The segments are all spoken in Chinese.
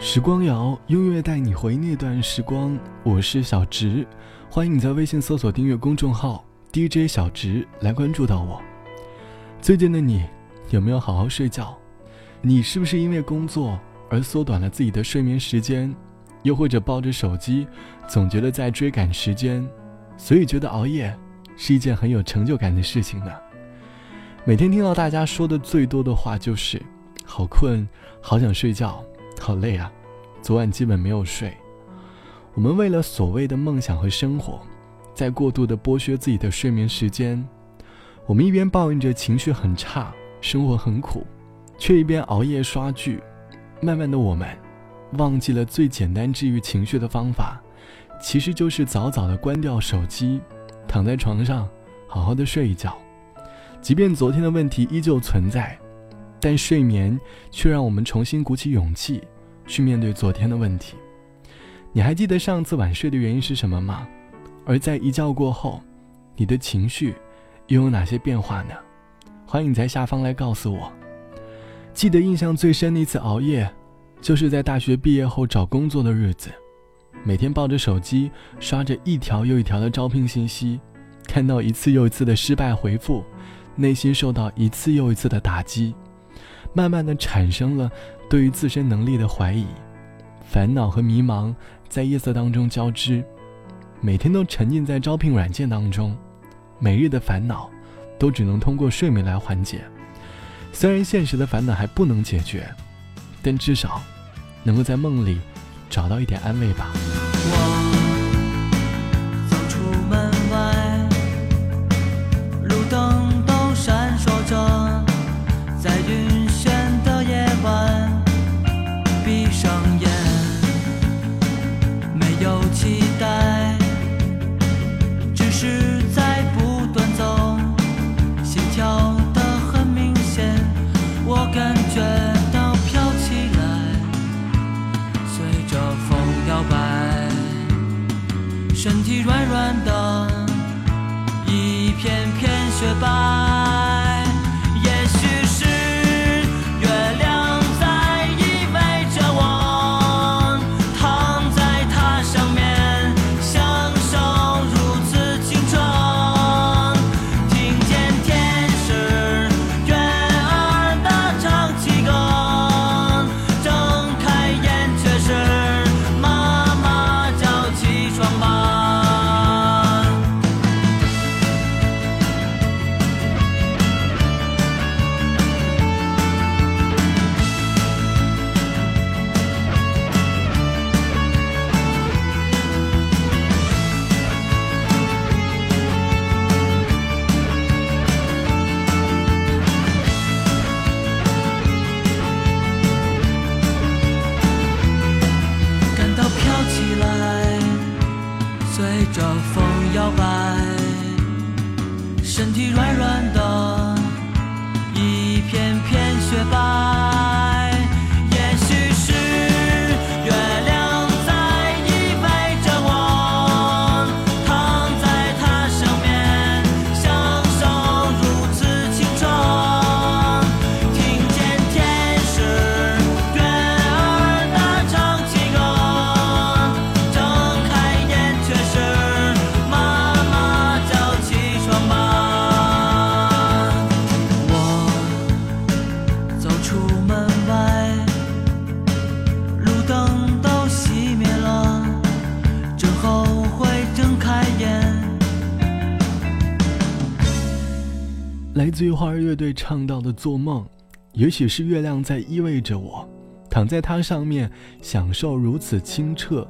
时光谣，音乐带你回那段时光。我是小植，欢迎你在微信搜索订阅公众号 DJ 小植来关注到我。最近的你有没有好好睡觉？你是不是因为工作而缩短了自己的睡眠时间？又或者抱着手机，总觉得在追赶时间，所以觉得熬夜是一件很有成就感的事情呢？每天听到大家说的最多的话就是“好困，好想睡觉”。好累啊，昨晚基本没有睡。我们为了所谓的梦想和生活，在过度的剥削自己的睡眠时间。我们一边抱怨着情绪很差，生活很苦，却一边熬夜刷剧。慢慢的，我们忘记了最简单治愈情绪的方法，其实就是早早的关掉手机，躺在床上好好的睡一觉。即便昨天的问题依旧存在。但睡眠却让我们重新鼓起勇气去面对昨天的问题。你还记得上次晚睡的原因是什么吗？而在一觉过后，你的情绪又有哪些变化呢？欢迎在下方来告诉我。记得印象最深的一次熬夜，就是在大学毕业后找工作的日子，每天抱着手机刷着一条又一条的招聘信息，看到一次又一次的失败回复，内心受到一次又一次的打击。慢慢的产生了对于自身能力的怀疑，烦恼和迷茫在夜色当中交织，每天都沉浸在招聘软件当中，每日的烦恼都只能通过睡眠来缓解。虽然现实的烦恼还不能解决，但至少能够在梦里找到一点安慰吧。片片雪白。来自于花儿乐队唱到的做梦，也许是月亮在依偎着我，躺在它上面，享受如此清澈，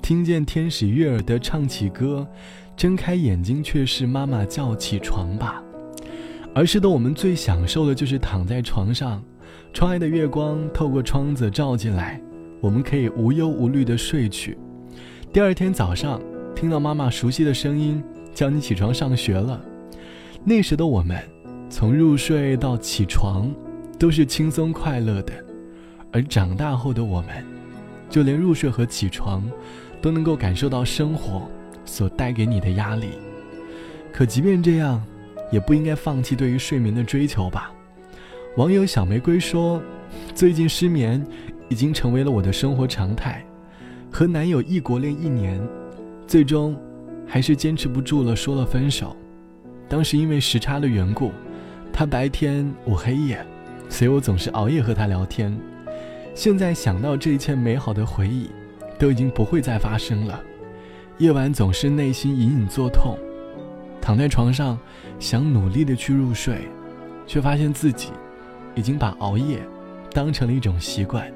听见天使悦耳的唱起歌，睁开眼睛却是妈妈叫起床吧。儿时的我们最享受的就是躺在床上，窗外的月光透过窗子照进来，我们可以无忧无虑的睡去。第二天早上，听到妈妈熟悉的声音，叫你起床上学了。那时的我们。从入睡到起床，都是轻松快乐的，而长大后的我们，就连入睡和起床，都能够感受到生活所带给你的压力。可即便这样，也不应该放弃对于睡眠的追求吧。网友小玫瑰说：“最近失眠，已经成为了我的生活常态。和男友异国恋一年，最终还是坚持不住了，说了分手。当时因为时差的缘故，他白天我黑夜，所以我总是熬夜和他聊天。现在想到这一切美好的回忆，都已经不会再发生了。夜晚总是内心隐隐作痛，躺在床上想努力的去入睡，却发现自己已经把熬夜当成了一种习惯。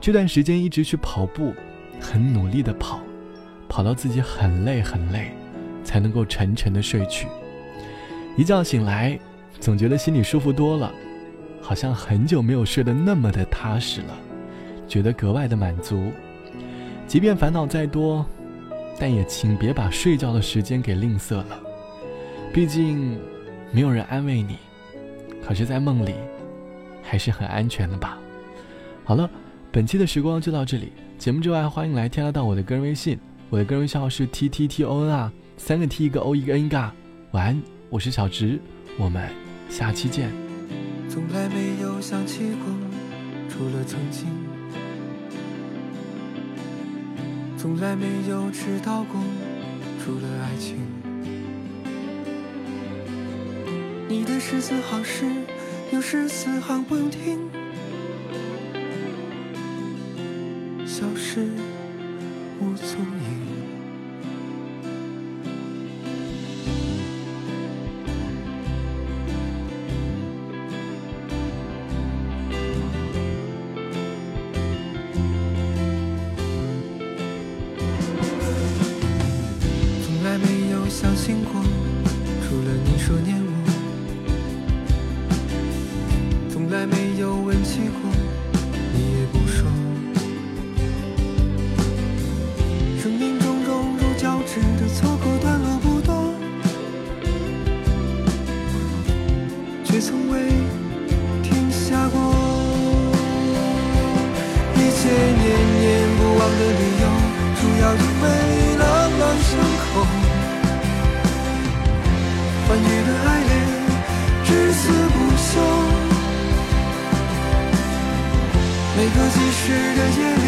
这段时间一直去跑步，很努力的跑，跑到自己很累很累，才能够沉沉的睡去。一觉醒来，总觉得心里舒服多了，好像很久没有睡得那么的踏实了，觉得格外的满足。即便烦恼再多。但也请别把睡觉的时间给吝啬了，毕竟没有人安慰你，可是，在梦里还是很安全的吧。好了，本期的时光就到这里。节目之外，欢迎来添加到我的个人微信，我的个人微信号是 t t t o n 啊，三个 t 一个 o 一个 n 嘎。晚安，我是小直，我们下期见。从来没有想起过，除了曾经。从来没有迟到过，除了爱情。你的十四行诗，有十四行不用听，消失说念我，从来没有问起过，你也不说。生命中融入交织的错过段落不多，却从未停下过。一切念念不忘的理由，主要因为朗朗上口。你的爱恋，至死不休。每个及时的夜里，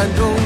感动。